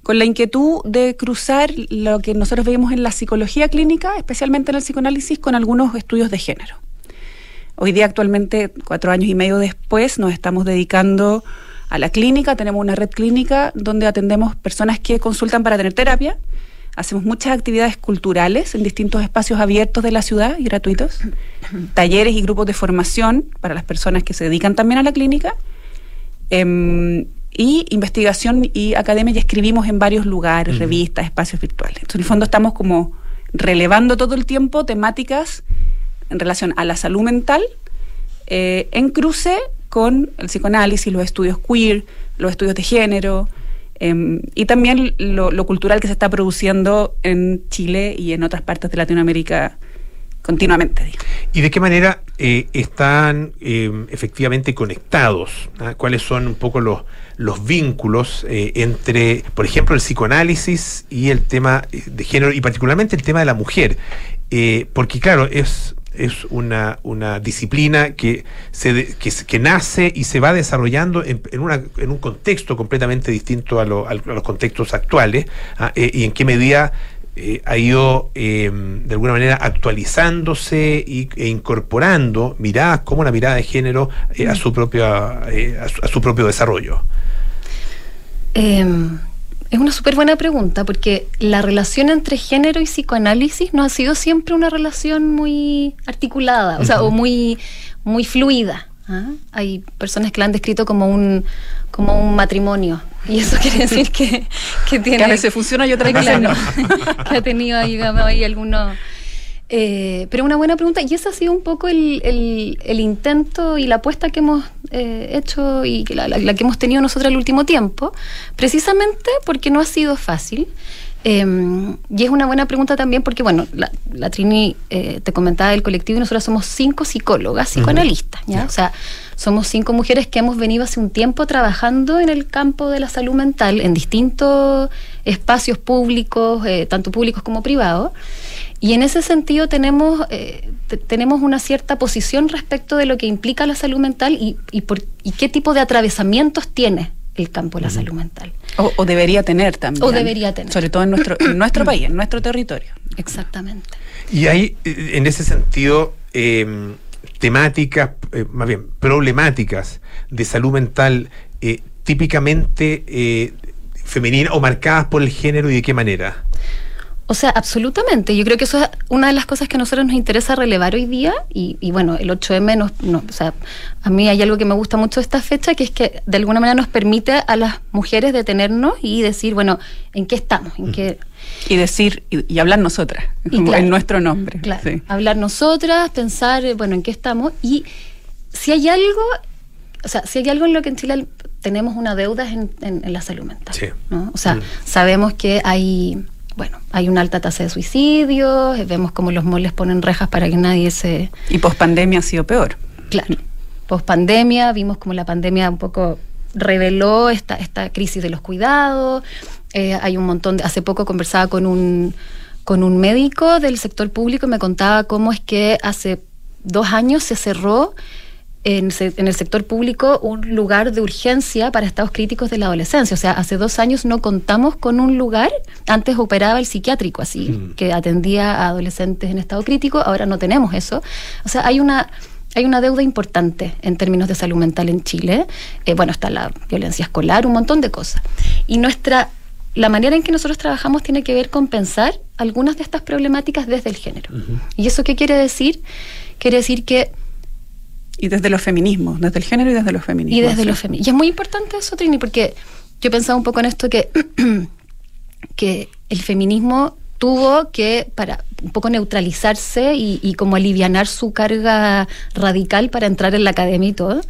con la inquietud de cruzar lo que nosotros vemos en la psicología clínica, especialmente en el psicoanálisis, con algunos estudios de género. Hoy día, actualmente, cuatro años y medio después, nos estamos dedicando a la clínica. Tenemos una red clínica donde atendemos personas que consultan para tener terapia. Hacemos muchas actividades culturales en distintos espacios abiertos de la ciudad y gratuitos. Talleres y grupos de formación para las personas que se dedican también a la clínica. Em, y investigación y academia y escribimos en varios lugares, revistas, espacios virtuales. Entonces, en el fondo estamos como relevando todo el tiempo temáticas en relación a la salud mental eh, en cruce con el psicoanálisis, los estudios queer, los estudios de género em, y también lo, cultural que se está produciendo en Chile y en otras partes de Latinoamérica continuamente. ¿Y de qué manera eh, están em, efectivamente conectados? ¿Ah? ¿Cuáles son un poco los los vínculos eh, entre, por ejemplo, el psicoanálisis y el tema eh, de género, y particularmente el tema de la mujer. Eh, porque, claro, es, es una, una disciplina que, se que, nace y se va desarrollando en, en, una, en un contexto completamente distinto a, los contextos actuales, ah, y en qué medida ha ido de alguna manera actualizándose y, e incorporando miradas como la mirada de género a, su propia, a su propio desarrollo. Em, es una súper buena pregunta porque la relación entre género y psicoanálisis no ha sido siempre una relación muy articulada, o sea, o muy, muy fluida. ¿Ah? Hay personas que la han descrito como un, como un matrimonio. Y eso quiere decir que, que tiene. Que a veces funciona y otra que ha tenido ahí, digamos, ahí algunos eh, pero una buena pregunta, y ese ha sido un poco el, el, intento y la apuesta que hemos eh, hecho y la, la, que hemos tenido nosotros el último tiempo, precisamente porque no ha sido fácil. Em, y es una buena pregunta también porque, bueno, la, la Trini eh, te comentaba del colectivo y nosotros somos cinco psicólogas, psicoanalistas, ¿ya? O sea, somos cinco mujeres que hemos venido hace un tiempo trabajando en el campo de la salud mental en distintos espacios públicos, tanto públicos como privados. Y en ese sentido tenemos, eh, tenemos una cierta posición respecto de lo que implica la salud mental y, y, por, y qué tipo de atravesamientos tiene el campo de la salud mental. O, debería tener también. O debería tener. Sobre todo en nuestro, en nuestro país, en nuestro territorio. Exactamente. Y hay, eh, en ese sentido, em, temáticas, eh, más bien, problemáticas de salud mental típicamente femenina o marcadas por el género y de qué manera. O sea, absolutamente. Yo creo que eso es una de las cosas que a nosotros nos interesa relevar hoy día. Y, bueno, el 8M, nos, no, o sea, a mí hay algo que me gusta mucho de esta fecha, que es que de alguna manera nos permite a las mujeres detenernos y decir, bueno, ¿en qué estamos? ¿En qué, y decir y, hablar nosotras, en nuestro nombre. Claro, hablar nosotras, pensar, eh, bueno, en qué estamos. Y si hay algo, o sea, si hay algo en lo que en Chile tenemos una deuda en, en, la salud mental. Sí. ¿no? O sea, sabemos que hay bueno, hay una alta tasa de suicidios, vemos como los moles ponen rejas para que nadie se... Y pospandemia ha sido peor. Claro. Pospandemia, vimos como la pandemia un poco reveló esta, esta crisis de los cuidados. Eh, hay un montón de. Hace poco conversaba con un, con un médico del sector público y me contaba cómo es que hace dos años se cerró en, el sector público un lugar de urgencia para estados críticos de la adolescencia. O sea, hace dos años no contamos con un lugar, antes operaba el psiquiátrico así, mm. que atendía a adolescentes en estado crítico, ahora no tenemos eso. O sea, hay una hay una deuda importante en términos de salud mental en Chile. Eh, bueno, está la violencia escolar, un montón de cosas. Y nuestra, la manera en que nosotros trabajamos tiene que ver con pensar algunas de estas problemáticas desde el género. ¿Y eso qué quiere decir? Quiere decir que y desde los feminismos, desde el género y desde los feminismos. Y desde los feminismos. Y es muy importante eso, Trini, porque yo pensaba un poco en esto que, que el feminismo tuvo que, para un poco neutralizarse y, como alivianar su carga radical para entrar en la academia y todo.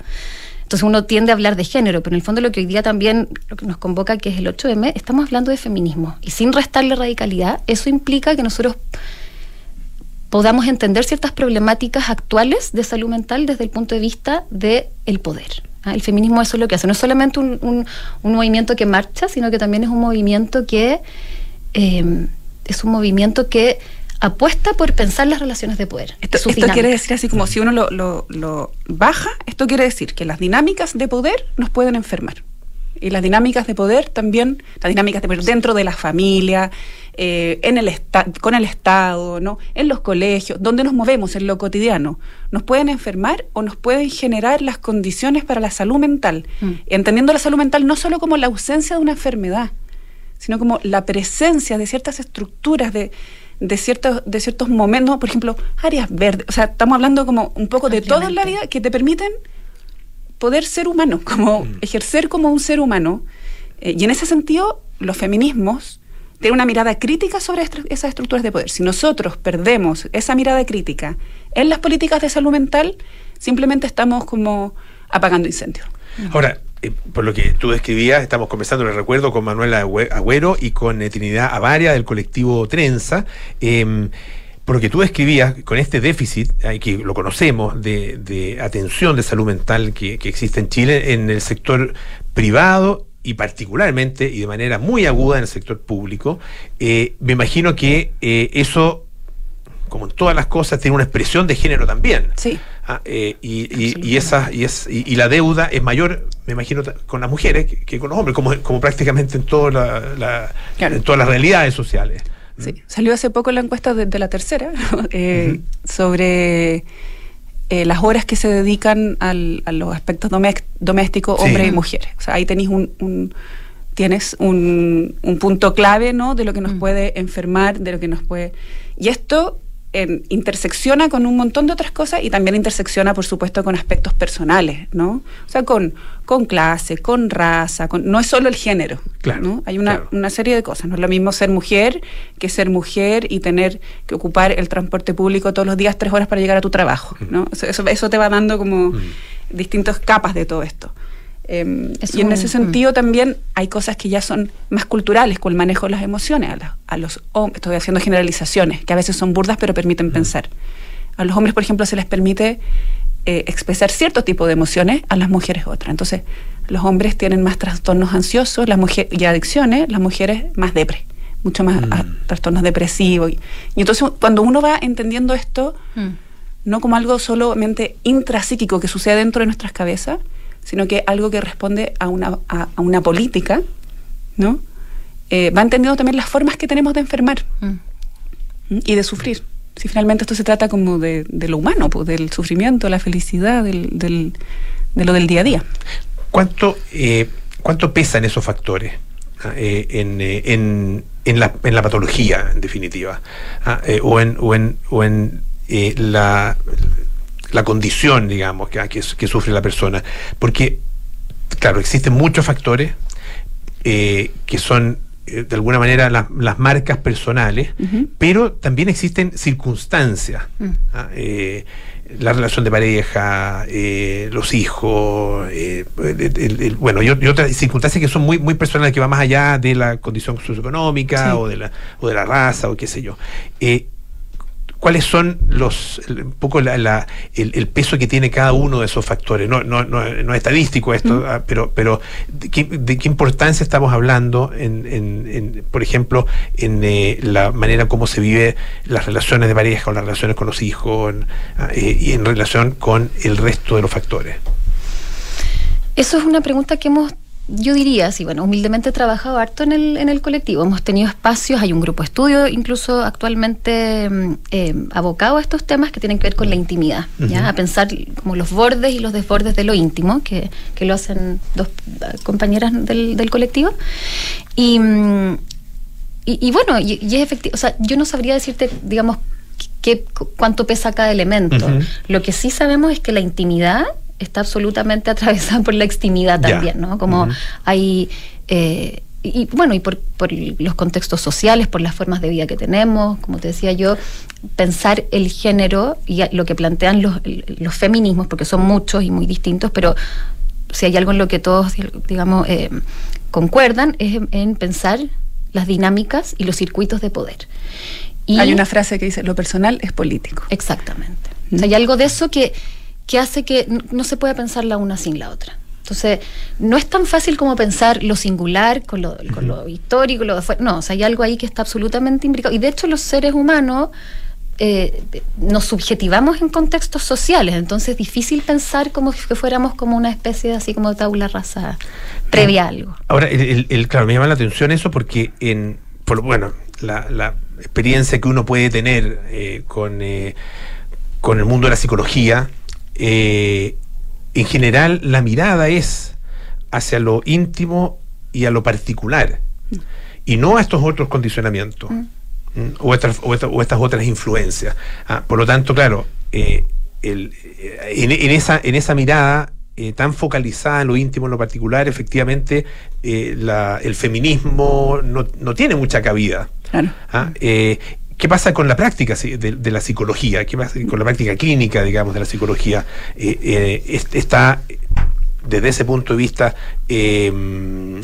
Entonces uno tiende a hablar de género, pero en el fondo lo que hoy día también lo que nos convoca, que es el 8M, estamos hablando de feminismo. Y sin restarle radicalidad, eso implica que nosotros podamos entender ciertas problemáticas actuales de salud mental desde el punto de vista del el poder. ¿ah? El feminismo eso es lo que hace. No es solamente un, movimiento que marcha, sino que también es un movimiento que eh, es un movimiento que apuesta por pensar las relaciones de poder. Esto, quiere decir así como si uno lo, baja, esto quiere decir que las dinámicas de poder nos pueden enfermar. Y las dinámicas de poder también, las dinámicas de poder dentro de la familia, eh, en el con el Estado, ¿no? en los colegios, donde nos movemos en lo cotidiano, nos pueden enfermar o nos pueden generar las condiciones para la salud mental. Mm. Entendiendo la salud mental no solo como la ausencia de una enfermedad, sino como la presencia de ciertas estructuras, de, de, ciertos, de ciertos momentos, por ejemplo, áreas verdes. O sea, estamos hablando como un poco de todo en la vida que te permiten poder ser humano, como mm. ejercer como un ser humano. Eh, y en ese sentido, los feminismos tienen una mirada crítica sobre esas estructuras de poder. Si nosotros perdemos esa mirada crítica en las políticas de salud mental, simplemente estamos como apagando incendios. Ahora, eh, por lo que tú describías, estamos conversando, le recuerdo, con Manuel Agüero y con eh, Trinidad Avaria del colectivo Trenza. Eh, por lo que tú describías, con este déficit, que lo conocemos, de, atención de salud mental que, existe en Chile, en el sector privado y particularmente y de manera muy aguda en el sector público, eh, me imagino que eso como en todas las cosas, tiene una expresión de género también. Sí. Ah, eh, y, y, esa, y, es, y, la deuda es mayor, me imagino, con las mujeres que, con los hombres, como, como prácticamente en, toda la, en todas las realidades sociales. Sí. Salió hace poco la encuesta de, la tercera eh, sobre eh, las horas que se dedican al, a los aspectos domésticos, hombres y mujeres. O sea, ahí tenéis un, tienes un, un, punto clave ¿no? de lo que nos puede enfermar, de lo que nos puede... Y esto intersecciona con un montón de otras cosas y también intersecciona, por supuesto, con aspectos personales, ¿no? O sea, con, con clase, con raza, con, no es solo el género, claro, Hay una, una, serie de cosas. No es lo mismo ser mujer que ser mujer y tener que ocupar el transporte público todos los días tres horas para llegar a tu trabajo, ¿no? Eso, eso, te va dando como distintas capas de todo esto. Em, y en ese sentido también hay cosas que ya son más culturales, con el manejo de las emociones. A, los hombres, estoy haciendo generalizaciones, que a veces son burdas pero permiten pensar. A los hombres, por ejemplo, se les permite eh, expresar cierto tipo de emociones, a las mujeres otra. Entonces, los hombres tienen más trastornos ansiosos las mujeres y adicciones, las mujeres más depre, mucho más mm. trastornos depresivos. Y, entonces, cuando uno va entendiendo esto, mm. no como algo solamente intrapsíquico que sucede dentro de nuestras cabezas, sino que algo que responde a una, a, una política, ¿no? Eh, va entendiendo también las formas que tenemos de enfermar mm. y de sufrir. Si finalmente esto se trata como de, lo humano, pues, del sufrimiento, la felicidad, del, del, de lo del día a día. ¿Cuánto, eh, cuánto pesan esos factores? Ah, eh, en, en, en, la, en la patología, en definitiva, ah, o en, o en, o en la, la condición, digamos, que, que, sufre la persona. Porque, claro, existen muchos factores eh, que son eh, de alguna manera las marcas personales, pero también existen circunstancias. Mm. ¿ah? Eh, la relación de pareja, los hijos, bueno, y, otras circunstancias que son muy, muy personales, que van más allá de la condición socioeconómica o, de la, o de la raza o qué sé yo cuáles son los un poco la, el, peso que tiene cada uno de esos factores. No, no, no, no es estadístico esto, ah, pero, pero de qué, importancia estamos hablando, en, en, por ejemplo, en eh, la manera como se vive las relaciones de pareja o las relaciones con los hijos ah, eh, y en relación con el resto de los factores. Eso es una pregunta que hemos yo diría, sí, bueno, humildemente he trabajado harto en el, en el colectivo. Hemos tenido espacios, hay un grupo de estudio incluso actualmente mm, eh, abocado a estos temas que tienen que ver con la intimidad, ¿ya? A pensar como los bordes y los desbordes de lo íntimo, que, lo hacen dos eh, compañeras del, colectivo. Y, mm, y, bueno, y, es efectivo, o sea, yo no sabría decirte, digamos, qué, cuánto pesa cada elemento. Lo que sí sabemos es que la intimidad está absolutamente atravesada por la extimidad también, ¿no? Como hay... Eh, y, bueno, y por, los contextos sociales, por las formas de vida que tenemos, como te decía yo, pensar el género y lo que plantean los, los feminismos, porque son muchos y muy distintos, pero si hay algo en lo que todos, digamos, eh, concuerdan, es en, pensar las dinámicas y los circuitos de poder. Y, hay una frase que dice, lo personal es político. Exactamente. hay algo de eso que que hace que no se pueda pensar la una sin la otra. Entonces, no es tan fácil como pensar lo singular con lo, con lo histórico, lo de No, o sea, hay algo ahí que está absolutamente imbricado. Y de hecho, los seres humanos eh, nos subjetivamos en contextos sociales, entonces es difícil pensar como que fuéramos como una especie de así como tabla rasa previa a algo. Ahora, el, claro, me llama la atención eso porque en, por, bueno, la, la experiencia que uno puede tener eh, con, eh, con el mundo de la psicología, eh, en general la mirada es hacia lo íntimo y a lo particular, y no a estos otros condicionamientos. Mm. O, estas, o, estas, otras influencias. Ah, por lo tanto, claro, eh, el, eh, en, esa, en esa mirada tan focalizada en lo íntimo, en lo particular, efectivamente el feminismo no, no, tiene mucha cabida. Claro. Ah, ¿Qué pasa con la práctica de, la psicología? ¿Qué pasa con la práctica clínica, digamos, de la psicología? Eh, eh, está, desde ese punto de vista, em,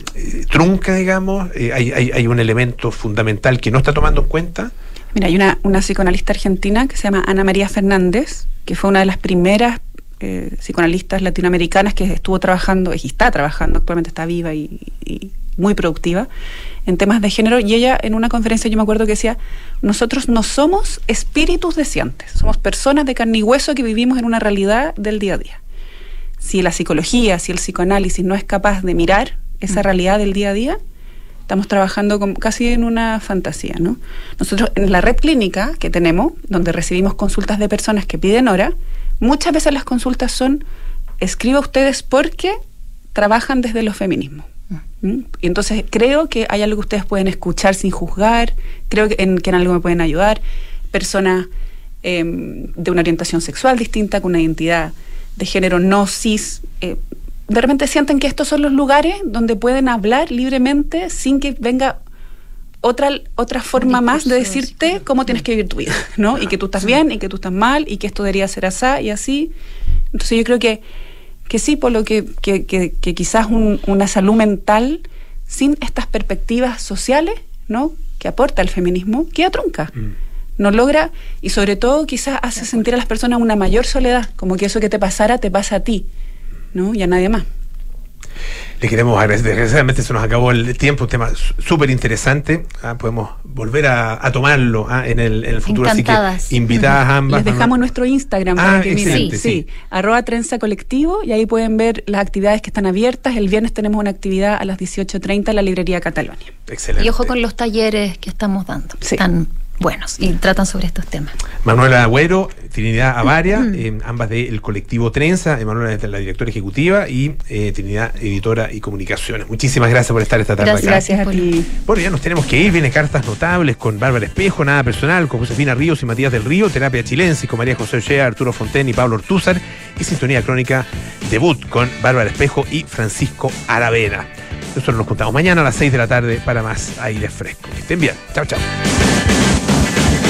trunca, digamos. Eh, hay, un elemento fundamental que no está tomando en cuenta. Mira, hay una, una psicoanalista argentina que se llama Ana María Fernández, que fue una de las primeras psicoanalistas latinoamericanas que estuvo trabajando, y está trabajando, actualmente está viva y muy productiva en temas de género y ella en una conferencia yo me acuerdo que decía, nosotros no somos espíritus deseantes, somos personas de carne y hueso que vivimos en una realidad del día a día. Si la psicología, si el psicoanálisis no es capaz de mirar esa mm. realidad del día a día, estamos trabajando casi en una fantasía, ¿no? Nosotros en la red clínica que tenemos, donde recibimos consultas de personas que piden hora, muchas veces las consultas son, escriba ustedes porque trabajan desde los feminismos. ¿Mm? Y entonces creo que hay algo que ustedes pueden escuchar sin juzgar, creo que en, que en algo me pueden ayudar. Personas em, de una orientación sexual distinta, con una identidad de género no cis, eh, de repente sienten que estos son los lugares donde pueden hablar libremente sin que venga otra, otra forma más de decirte cómo tienes que vivir tu vida, ¿no? Y que tú estás bien y que tú estás mal y que esto debería ser así y así. Entonces yo creo que que sí, por lo que, que, que, quizás una salud mental sin estas perspectivas sociales, ¿no? Que aporta el feminismo, queda trunca. Mm. No logra, y sobre todo quizás hace sentir a las personas una mayor soledad, como que eso que te pasara te pasa a ti, ¿no? Y a nadie más. Le queremos agradecer. Desgraciadamente se nos acabó el tiempo, un tema súper interesante. Ah, podemos volver a, tomarlo ah, en, el, futuro. Así que invitadas ambas. Les dejamos nuestro Instagram para ah, que miren. Sí, sí. arroba trenza colectivo y ahí pueden ver las actividades que están abiertas. El viernes tenemos una actividad a las 18.30 en la librería Catalonia. Excelente. Y ojo con los talleres que estamos dando. Están buenos y tratan sobre estos temas. Manuela Agüero, Trinidad Avaria, eh, ambas del colectivo Trenza, Manuela es la directora ejecutiva y eh, Trinidad, editora y comunicaciones. Muchísimas gracias por estar esta tarde acá. Gracias a ti. Bueno, ya nos tenemos que ir, viene cartas notables con Bárbara Espejo, nada personal, con Josefina Ríos y Matías del Río, terapia chilensis con María José Ochea, Arturo Fonten y Pablo Ortúzar y sintonía crónica debut con Bárbara Espejo y Francisco Aravena. Nosotros nos juntamos mañana a las 6 de la tarde para más aire fresco. Que estén bien. Chao, chao.